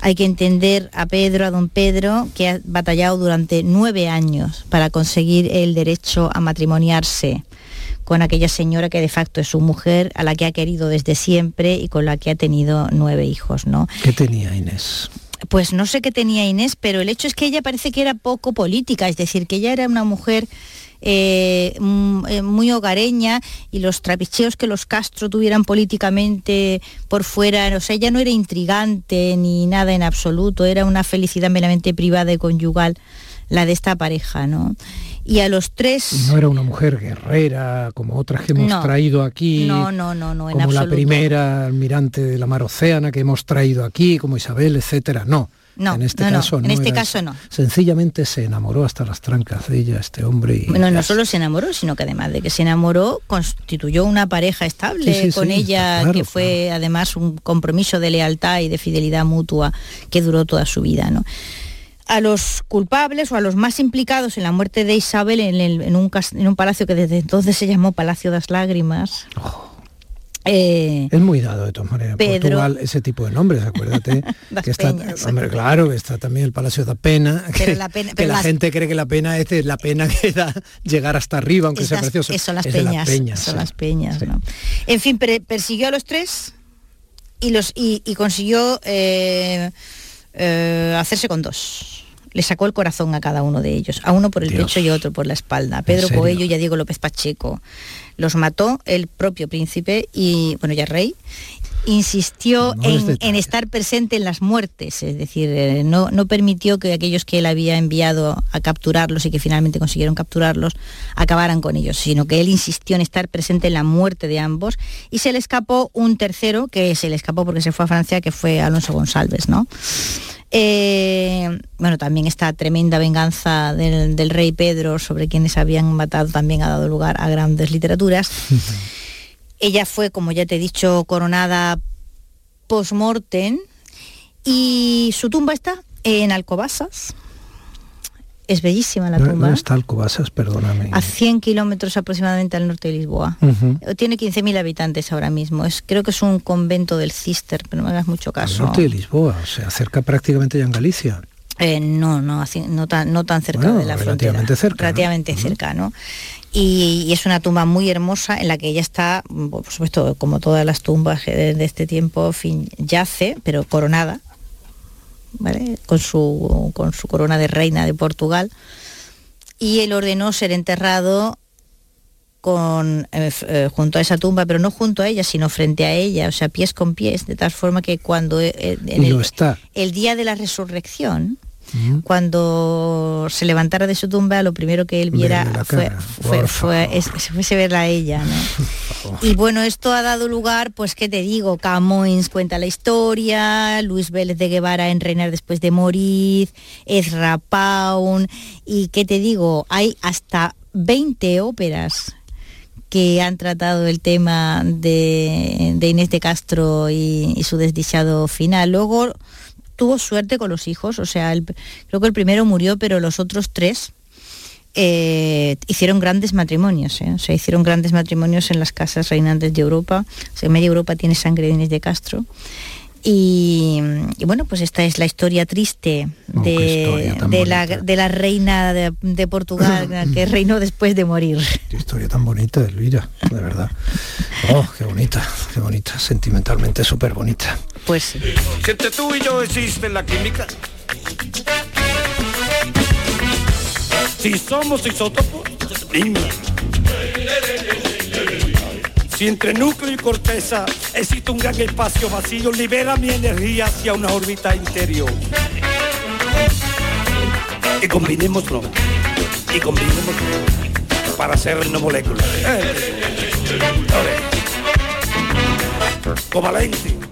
S23: Hay que entender a Pedro, a don Pedro, que ha batallado durante nueve años para conseguir el derecho a matrimoniarse con aquella señora que de facto es su mujer, a la que ha querido desde siempre y con la que ha tenido nueve hijos, ¿no?
S3: ¿Qué tenía Inés?
S23: Pues no sé qué tenía Inés, pero el hecho es que ella parece que era poco política, es decir, que ella era una mujer eh, mm, eh, muy hogareña y los trapicheos que los Castro tuvieran políticamente por fuera, o sea, ella no era intrigante ni nada en absoluto, era una felicidad meramente privada y conyugal la de esta pareja, ¿no? y a los tres...
S3: No era una mujer guerrera como otras que hemos traído aquí.
S23: No, no, no, no,
S3: Como la primera almirante de la mar Océana que hemos traído aquí, como Isabel, etcétera. No.
S23: No,
S3: en este caso
S23: no. En este caso no.
S3: Sencillamente se enamoró hasta las trancas de ella, este hombre. Y
S23: bueno, no solo se enamoró, sino que además de que se enamoró, constituyó una pareja estable con ella, que fue además un compromiso de lealtad y de fidelidad mutua que duró toda su vida, ¿no? a los culpables o a los más implicados en la muerte de Isabel en, un, palacio que desde entonces se llamó Palacio de las Lágrimas.
S3: Oh. Eh, es muy dado de todas maneras. Portugal, ese tipo de nombres, acuérdate. que está, hombre, claro, está también el Palacio da Pena. Que la, gente cree que la pena es la pena que da llegar hasta arriba, aunque sea precioso.
S23: Son las peñas. son las peñas. En fin, persiguió a los tres y, los, y, consiguió eh, eh, hacerse con dos le sacó el corazón a cada uno de ellos, a uno por el pecho y a otro por la espalda. Pedro Coello y a Diego López Pacheco. Los mató el propio príncipe y, bueno, ya rey, insistió en, estar presente en las muertes, es decir, eh, no, no, permitió que aquellos que él había enviado a capturarlos y que finalmente consiguieron capturarlos acabaran con ellos, sino que él insistió en estar presente en la muerte de ambos y se le escapó un tercero, que se le escapó porque se fue a Francia, que fue Alonso González, ¿no? Eh, bueno, también esta tremenda venganza del, rey Pedro sobre quienes habían matado también ha dado lugar a grandes literaturas. Ella fue, como ya te he dicho, coronada post-mortem y su tumba está en Alcobasas, es bellísima la tumba.
S3: No está Alcobasas, perdóname.
S23: A 100 kilómetros aproximadamente al norte de Lisboa. Tiene 15.000 habitantes ahora mismo. Es, creo que es un convento del Cister, pero no me hagas mucho caso.
S3: Al norte de Lisboa, o sea, cerca prácticamente ya en Galicia.
S23: Eh, no, no, no tan, no tan cerca de la
S3: relativamente
S23: Cerca, relativamente cerca, ¿no? Y, es una tumba muy hermosa en la que ella está, por supuesto, como todas las tumbas de, este tiempo, fin, yace, pero coronada, con su, con su corona de reina de Portugal. Y él ordenó ser enterrado con, eh, eh, junto a esa tumba, pero no junto a ella, sino frente a ella, o sea, pies con pies, de tal forma que cuando eh, el día de la resurrección, cuando se levantara de su tumba, lo primero que él viera fue, fue, fue, fuese verla a ella. y bueno, esto ha dado lugar, pues, ¿qué te digo? Camoins cuenta la historia, Luis Vélez de Guevara en Reinar después de morir, Ezra Paun, y ¿qué te digo? Hay hasta 20 óperas que han tratado el tema de, Inés de Castro y, y, su desdichado final. Luego tuvo suerte con los hijos, o sea, creo que el primero murió, pero los otros tres eh, hicieron grandes matrimonios, ¿eh? o sea, hicieron grandes matrimonios en las casas reinantes de Europa. O sea, media Europa tiene sangre de Inés de Castro. Y, y bueno, pues esta es la historia triste de,
S22: historia tan
S23: de la, de la reina de, de Portugal que reinó después de morir.
S22: Qué historia tan bonita, Elvira, de verdad. Oh, qué bonita, qué bonita, sentimentalmente súper bonita.
S23: Pues sí.
S24: Si entre tú y yo existe la química. Si somos isótopos. Si entre núcleo y corteza existe un gran espacio vacío, libera mi energía hacia una órbita interior. Y combinémoslo. Y combinémoslo para hacer una molécula. Covalente.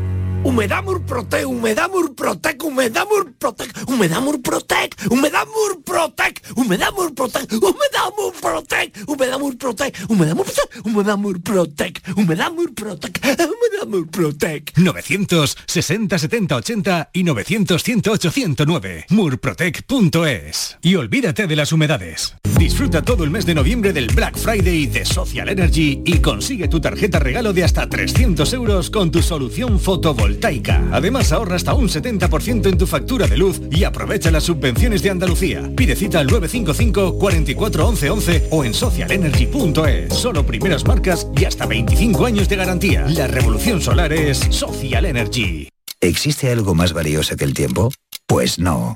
S24: Humedad Murprotec, Humedad Murprotec, Humedad Murprotec, Humedad Murprotec, Humedad Murprotec, Humedad Murprotec, Humedad Murprotec, Humedad Murprotec, Humedad Murprotec, Humedad Murprotec, Humedad Murprotec, Humedad Murprotec.
S16: 960 70 80 y 900 108 109. Murprotec.es. Y olvídate de las humedades. Disfruta todo el mes de noviembre del Black Friday de Social Energy y consigue tu tarjeta regalo de hasta 300 euros con tu solución fotovoltaica. Además ahorra hasta un 70% en tu factura de luz y aprovecha las subvenciones de Andalucía. Pide cita al 955 44 11 11 o en socialenergy.es. Solo primeras marcas y hasta 25 años de garantía. La revolución solar es Social Energy.
S15: ¿Existe algo más valioso que el tiempo? Pues no.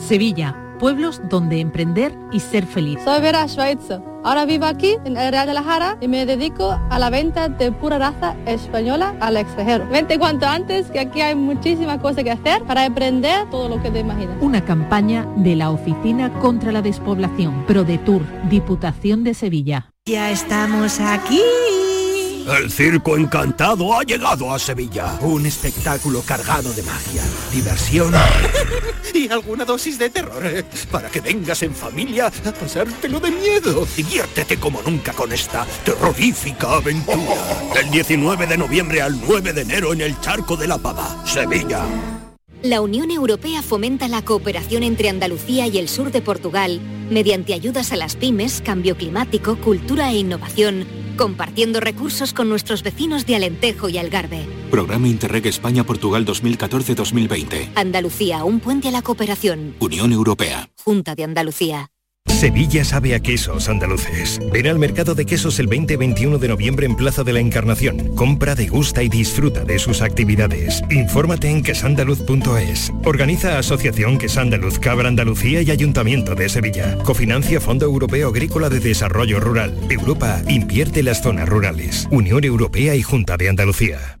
S25: Sevilla, pueblos donde emprender y ser feliz.
S26: Soy Vera Schweitzer. Ahora vivo aquí en el Real de la Jara y me dedico a la venta de pura raza española al extranjero. Vente cuanto antes que aquí hay muchísimas cosas que hacer para emprender todo lo que te imaginas.
S25: Una campaña de la Oficina contra la Despoblación, ProDetour, Diputación de Sevilla.
S27: Ya estamos aquí.
S24: El Circo Encantado ha llegado a Sevilla. Un espectáculo cargado de magia, diversión y alguna dosis de terror. eh, Para que vengas en familia a pasártelo de miedo. Diviértete como nunca con esta terrorífica aventura. Del 19 de noviembre al 9 de enero en el Charco de la Pava, Sevilla.
S12: La Unión Europea fomenta la cooperación entre Andalucía y el sur de Portugal mediante ayudas a las pymes, cambio climático, cultura e innovación, compartiendo recursos con nuestros vecinos de Alentejo y Algarve.
S28: Programa Interreg España-Portugal 2014-2020.
S12: Andalucía, un puente a la cooperación.
S28: Unión Europea.
S12: Junta de Andalucía.
S29: Sevilla sabe a quesos andaluces. Ven al mercado de quesos el 20 y 21 de noviembre en Plaza de la Encarnación. Compra, degusta y disfruta de sus actividades. Infórmate en quesandaluz.es. Organiza Asociación Quesandaluz Cabra Andalucía y Ayuntamiento de Sevilla. Cofinancia Fondo Europeo Agrícola de Desarrollo Rural. Europa invierte las zonas rurales. Unión Europea y Junta de Andalucía.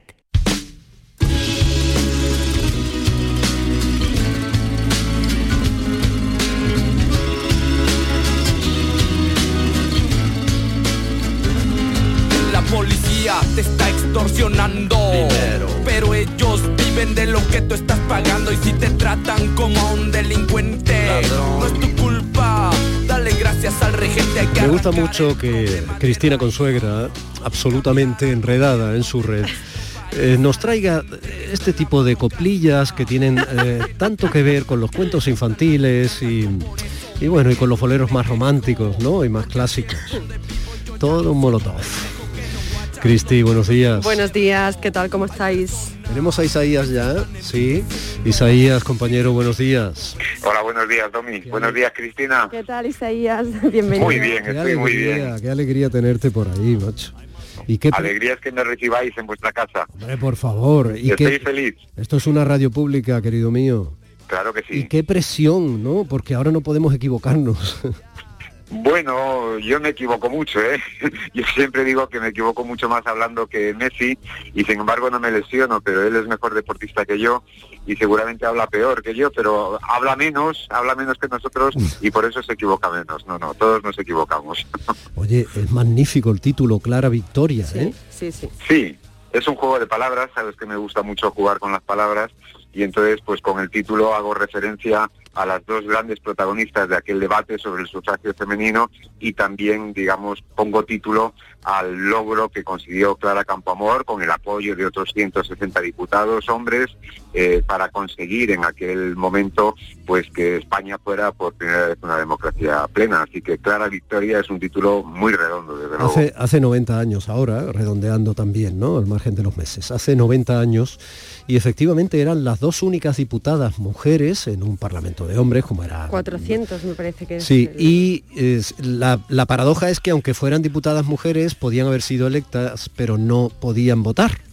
S30: Te está extorsionando. Pero ellos viven
S31: vende lo que tú estás pagando y si te tratan como un delincuente, no es tu culpa. Dale gracias al regente. hay que
S3: Me gusta mucho que Cristina Consuegra, absolutamente enredada en su red, eh, nos traiga este tipo de coplillas que tienen eh, tanto que ver con los cuentos infantiles y, y bueno, y con los boleros más románticos, ¿no? Y más clásicos. Todo un molotov. Cristi, buenos días.
S32: Buenos días, ¿qué tal? ¿Cómo estáis?
S3: Tenemos a Isaías ya, sí. Isaías, compañero, buenos días.
S33: Hola, buenos días, Domi. Buenos días, Cristina.
S32: ¿Qué tal, Isaías? Bienvenido.
S33: Muy bien,
S3: Qué
S33: estoy muy bien.
S3: Qué alegría tenerte por ahí, macho. Y qué,
S33: Alegría es que me recibáis en vuestra casa.
S3: hombre, por favor. Y
S33: Estoy
S3: qué,
S33: feliz.
S3: esto es una radio pública, querido mío.
S33: Claro que
S3: Y
S33: sí.
S3: qué presión, ¿no? Porque ahora no podemos equivocarnos.
S33: Bueno, yo me equivoco mucho, ¿eh? Yo siempre digo que me equivoco mucho más hablando que Messi y sin embargo no me lesiono, pero él es mejor deportista que yo y seguramente habla peor que yo, pero habla menos, habla menos que nosotros y por eso se equivoca menos. No, no, todos nos equivocamos.
S3: Oye, es magnífico el título, Clara Victoria, ¿eh?
S32: Sí, sí.
S33: Sí, es un juego de palabras, sabes que me gusta mucho jugar con las palabras y entonces pues con el título hago referencia a las dos grandes protagonistas de aquel debate sobre el sufragio femenino y también, digamos, pongo título al logro que consiguió Clara Campoamor con el apoyo de otros 160 diputados hombres eh, para conseguir en aquel momento pues que España fuera por primera vez una democracia plena. Así que Clara Victoria es un título muy redondo, desde luego.
S3: Hace, hace 90 años ahora, redondeando también, ¿no? Al margen de los meses. Hace 90 años y efectivamente eran las dos únicas diputadas mujeres en un parlamento de hombres, como era
S32: 400 me parece que es.
S3: Sí,
S32: el-
S3: y es- la, la paradoja es que aunque fueran diputadas mujeres, podían haber sido electas, pero no podían votar.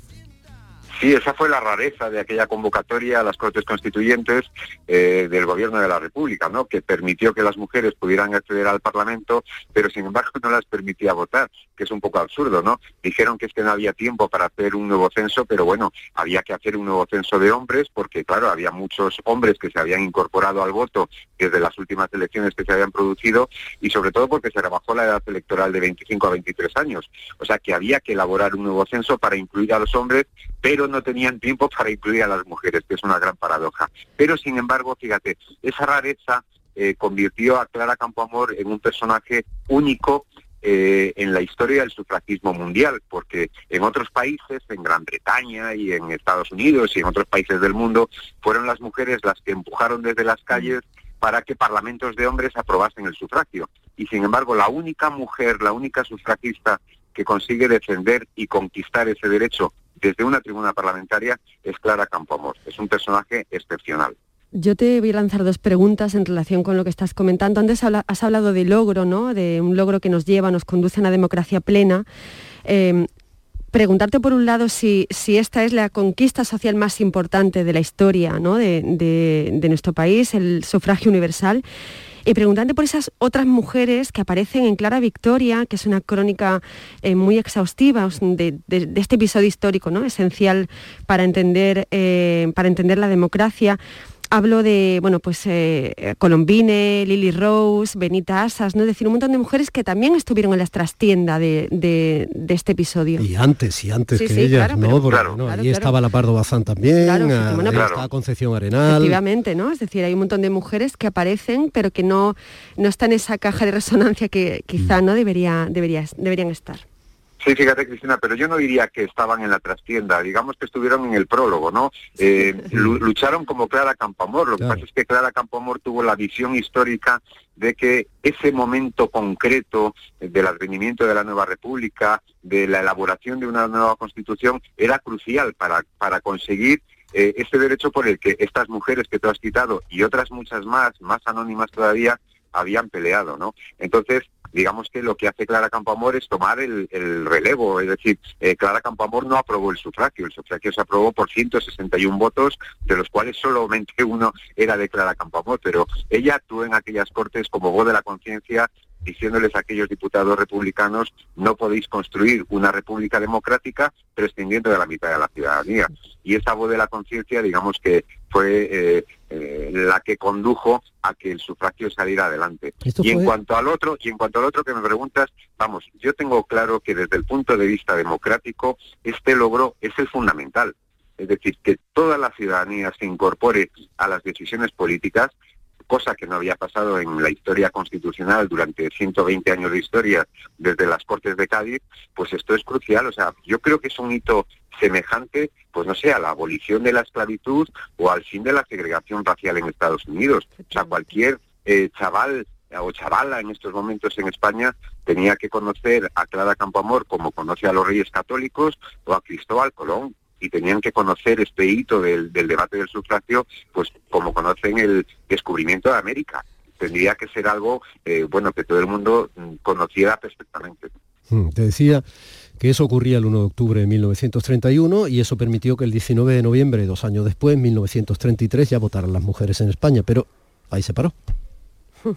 S33: Sí, esa fue la rareza de aquella convocatoria a las Cortes Constituyentes eh, del Gobierno de la República, ¿no? que permitió que las mujeres pudieran acceder al Parlamento, pero sin embargo no las permitía votar, que es un poco absurdo, ¿no? Dijeron que es que no había tiempo para hacer un nuevo censo, pero bueno, había que hacer un nuevo censo de hombres, porque claro, había muchos hombres que se habían incorporado al voto desde las últimas elecciones que se habían producido, y sobre todo porque se rebajó la edad electoral de 25 a 23 años. O sea que había que elaborar un nuevo censo para incluir a los hombres, pero no tenían tiempo para incluir a las mujeres, que es una gran paradoja. Pero sin embargo, fíjate, esa rareza eh, convirtió a Clara Campoamor en un personaje único eh, en la historia del sufragismo mundial, porque en otros países, en Gran Bretaña y en Estados Unidos y en otros países del mundo, fueron las mujeres las que empujaron desde las calles para que parlamentos de hombres aprobasen el sufragio. Y sin embargo, la única mujer, la única sufragista que consigue defender y conquistar ese derecho desde una tribuna parlamentaria es Clara Campoamor. Es un personaje excepcional.
S32: Yo te voy a lanzar dos preguntas en relación con lo que estás comentando. Antes has hablado de logro, ¿no? De un logro que nos lleva, nos conduce a una democracia plena. Eh, preguntarte por un lado si, si esta es la conquista social más importante de la historia ¿no? de- de nuestro país, el sufragio universal. Y preguntarte por esas otras mujeres que aparecen en Clara Victoria, que es una crónica eh, muy exhaustiva de este episodio histórico, ¿no? esencial para entender, eh, para entender la democracia. Hablo de, bueno, pues eh, Colombine, Lily Rose, Benita Asas, ¿no? Es decir, un montón de mujeres que también estuvieron en la trastienda de, de- de este episodio.
S3: Y antes, y antes
S32: Sí,
S3: que
S32: sí,
S3: ellas,
S32: claro,
S3: ¿no? Porque,
S32: Claro,
S3: ¿no?
S32: claro,
S3: Allí
S32: claro.
S3: estaba la Pardo Bazán también, ah,
S32: bueno,
S3: ahí estaba Concepción Arenal.
S32: Efectivamente, ¿no? Es decir, hay un montón de mujeres que aparecen, pero que no, no están en esa caja de resonancia que quizá no debería, debería, deberían estar.
S33: Sí, fíjate Cristina, pero yo no diría que estaban en la trastienda, digamos que estuvieron en el prólogo, ¿no? Eh, lu- lucharon como Clara Campoamor, lo que pasa es que Clara Campoamor tuvo la visión histórica de que ese momento concreto del advenimiento de la nueva república, de la elaboración de una nueva constitución, era crucial para, para conseguir eh, este derecho por el que estas mujeres que tú has citado y otras muchas más, más anónimas todavía, habían peleado, ¿no? Entonces, digamos que lo que hace Clara Campoamor es tomar el, el relevo, es decir, eh, Clara Campoamor no aprobó el sufragio, el sufragio se aprobó por 161 votos, de los cuales solamente uno era de Clara Campoamor, pero ella actuó en aquellas cortes como voz de la conciencia diciéndoles a aquellos diputados republicanos no podéis construir una república democrática prescindiendo de la mitad de la ciudadanía. Y esa voz de la conciencia, digamos que fue eh, eh, la que condujo a que el sufragio saliera adelante.
S3: Esto
S33: Y en cuanto al otro, y en cuanto al otro que me preguntas, vamos, yo tengo claro que desde el punto de vista democrático este logro es el fundamental. es decir, que toda la ciudadanía se incorpore a las decisiones políticas, cosa que no había pasado en la historia constitucional durante 120 años de historia desde las Cortes de Cádiz, pues esto es crucial. O sea, yo creo que es un hito semejante, pues no sé, a la abolición de la esclavitud o al fin de la segregación racial en Estados Unidos. O sea, cualquier eh, chaval o chavala en estos momentos en España tenía que conocer a Clara Campoamor como conoce a los reyes católicos o a Cristóbal Colón y tenían que conocer este hito del, debate del sufragio, pues como conocen el descubrimiento de América. Tendría que ser algo, eh, bueno, que todo el mundo mm, conociera perfectamente.
S3: Hmm, te decía que eso ocurría el 1 de octubre de 1931 y eso permitió que el 19 de noviembre, dos años después, en 1933, ya votaran las mujeres en España, pero ahí se paró.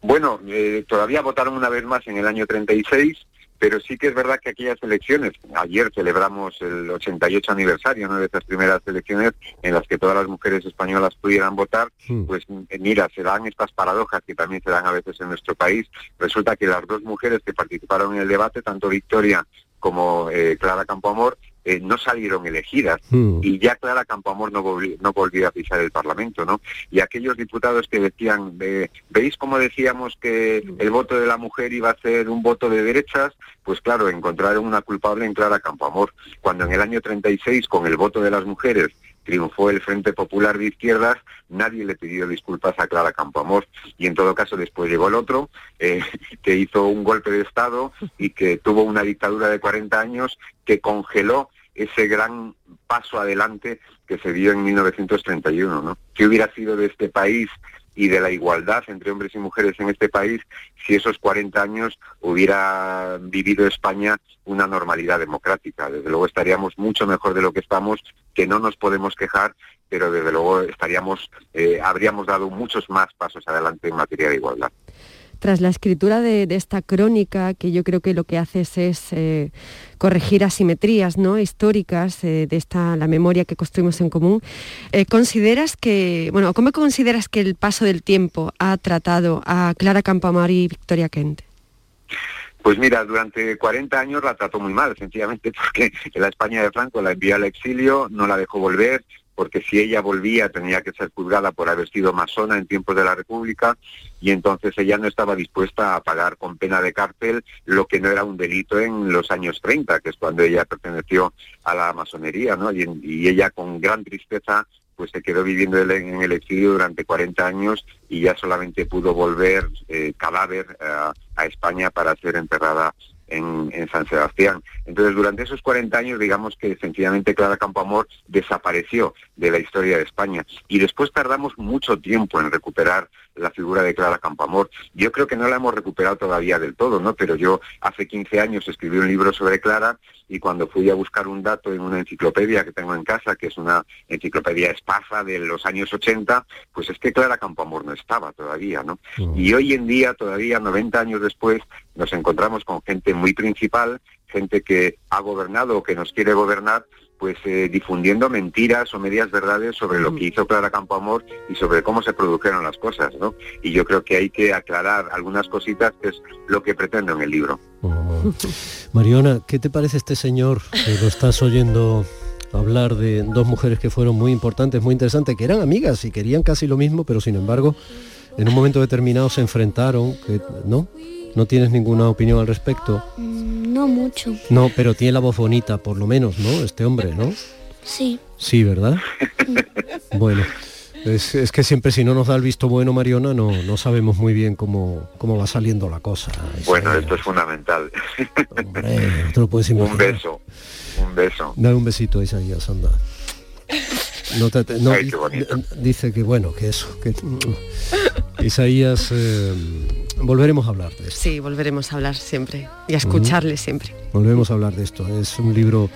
S33: Bueno, eh, todavía votaron una vez más en el año 36, pero sí que es verdad que aquellas elecciones, ayer celebramos el 88 aniversario de esas primeras elecciones en las que todas las mujeres españolas pudieran votar, pues eh, mira, se dan estas paradojas que también se dan a veces en nuestro país. Resulta que las dos mujeres que participaron en el debate, tanto Victoria como eh, Clara Campoamor, eh, no salieron elegidas hmm. y ya Clara Campoamor no volvió, no volvió a pisar el Parlamento, ¿no? Y aquellos diputados que decían, ¿veis cómo decíamos que el voto de la mujer iba a ser un voto de derechas? Pues claro, encontraron una culpable en Clara Campoamor, cuando en el año 36, con el voto de las mujeres, triunfó el Frente Popular de Izquierdas, nadie le pidió disculpas a Clara Campoamor. Y en todo caso después llegó el otro, eh, que hizo un golpe de Estado y que tuvo una dictadura de 40 años que congeló ese gran paso adelante que se dio en 1931, ¿no? ¿Qué hubiera sido de este país y de la igualdad entre hombres y mujeres en este país si esos 40 años hubiera vivido España una normalidad democrática? Desde luego estaríamos mucho mejor de lo que estamos, que no nos podemos quejar, pero desde luego estaríamos, eh, habríamos dado muchos más pasos adelante en materia de igualdad
S32: tras la escritura de, esta crónica, que yo creo que lo que haces es eh, corregir asimetrías ¿no? históricas eh, de esta, la memoria que construimos en común, eh, ¿consideras que, bueno, cómo consideras que el paso del tiempo ha tratado a Clara Campamar y Victoria Kent?
S33: Pues mira, durante 40 años la trató muy mal, sencillamente porque la España de Franco la envió al exilio, no la dejó volver, porque si ella volvía tenía que ser juzgada por haber sido masona en tiempos de la República y entonces ella no estaba dispuesta a pagar con pena de cárcel lo que no era un delito en los años 30, que es cuando ella perteneció a la masonería, ¿no? Y, ella con gran tristeza pues se quedó viviendo en el exilio durante 40 años y ya solamente pudo volver eh, cadáver eh, a España para ser enterrada en, San Sebastián. Entonces, durante esos 40 años, digamos que sencillamente Clara Campoamor desapareció de la historia de España. Y después tardamos mucho tiempo en recuperar la figura de Clara Campoamor. Yo creo que no la hemos recuperado todavía del todo, ¿no? Pero yo hace 15 años escribí un libro sobre Clara y cuando fui a buscar un dato en una enciclopedia que tengo en casa, que es una enciclopedia espaza de los años 80, pues es que Clara Campoamor no estaba todavía, ¿no? Mm. Y hoy en día, todavía 90 años después, nos encontramos con gente muy principal, gente que ha gobernado o que nos quiere gobernar, pues eh, difundiendo mentiras o medias verdades sobre lo que hizo Clara Campoamor y sobre cómo se produjeron las cosas, ¿no? Y yo creo que hay que aclarar algunas cositas, que es lo que pretendo en el libro.
S3: Oh. Mariona, ¿qué te parece este señor que lo estás oyendo hablar de dos mujeres que fueron muy importantes, muy interesantes, que eran amigas y querían casi lo mismo, pero sin embargo, en un momento determinado se enfrentaron, ¿no? ¿No tienes ninguna opinión al respecto?
S30: Mm, no mucho.
S3: No, pero tiene la voz bonita, por lo menos, ¿no? Este hombre, ¿no?
S30: Sí.
S3: Sí, ¿verdad? bueno. Es, que siempre si no nos da el visto bueno Mariona no, no sabemos muy bien cómo, cómo va saliendo la cosa.
S33: Bueno, esto es fundamental.
S3: Hombre, no lo puedes imaginar.
S33: Un beso, un beso.
S3: Dale un besito a Isaías, anda. No dice que bueno, que eso, que Isaías, eh, volveremos a hablar de esto.
S32: Sí, volveremos a hablar siempre y a escucharle siempre.
S3: Volveremos a hablar de esto. Es un libro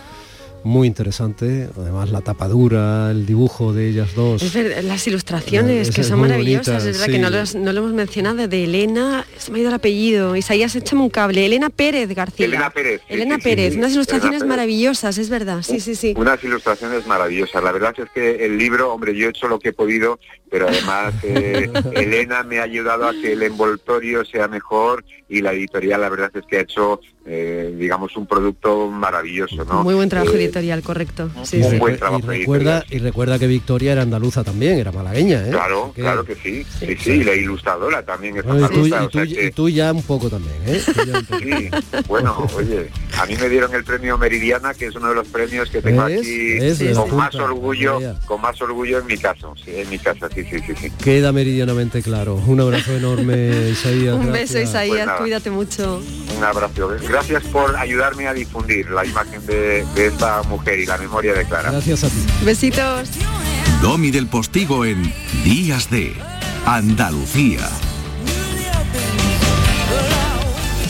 S3: muy interesante, además la tapadura, el dibujo de ellas dos.
S32: las ilustraciones, que son maravillosas, es verdad que no, lo hemos mencionado, de Elena, se me ha ido el apellido, Isaías, échame un cable, Elena Pérez García.
S33: Elena Pérez.
S32: Elena Pérez, unas ilustraciones maravillosas, es verdad, sí, sí, sí.
S33: Unas ilustraciones maravillosas, la verdad es que el libro, hombre, yo he hecho lo que he podido, pero además eh, Elena me ha ayudado a que el envoltorio sea mejor y la editorial la verdad es que ha hecho, eh, digamos, un producto maravilloso, ¿no?
S32: Muy buen trabajo
S33: Eh,
S32: editorial, correcto. Sí,
S33: un
S32: sí.
S33: buen
S3: Y
S33: trabajo
S3: recuerda, y recuerda que Victoria era andaluza también, era malagueña, ¿eh?
S33: Claro,
S3: Que-
S33: claro que sí, sí, sí, y la ilustradora también es
S3: Bueno, y, tú,
S33: andaluza,
S3: y
S33: o sea
S3: tú-
S33: que-
S3: y tú ya un poco también, ¿eh? Poco.
S33: Sí, bueno, oye, a mí me dieron el premio Meridiana, que es uno de los premios que tengo aquí con más
S3: punta,
S33: orgullo, con más orgullo en mi caso, sí, en mi casa, sí, sí, sí, sí.
S3: Queda meridianamente claro. Un abrazo enorme, Isaías.
S32: Un beso. Isaías,
S33: Pues
S32: cuídate mucho.
S33: Un abrazo. Gracias por ayudarme a difundir la imagen de, de esta mujer y la memoria de Clara.
S3: Gracias a ti.
S32: Besitos.
S2: Domi del Postigo en Días de Andalucía.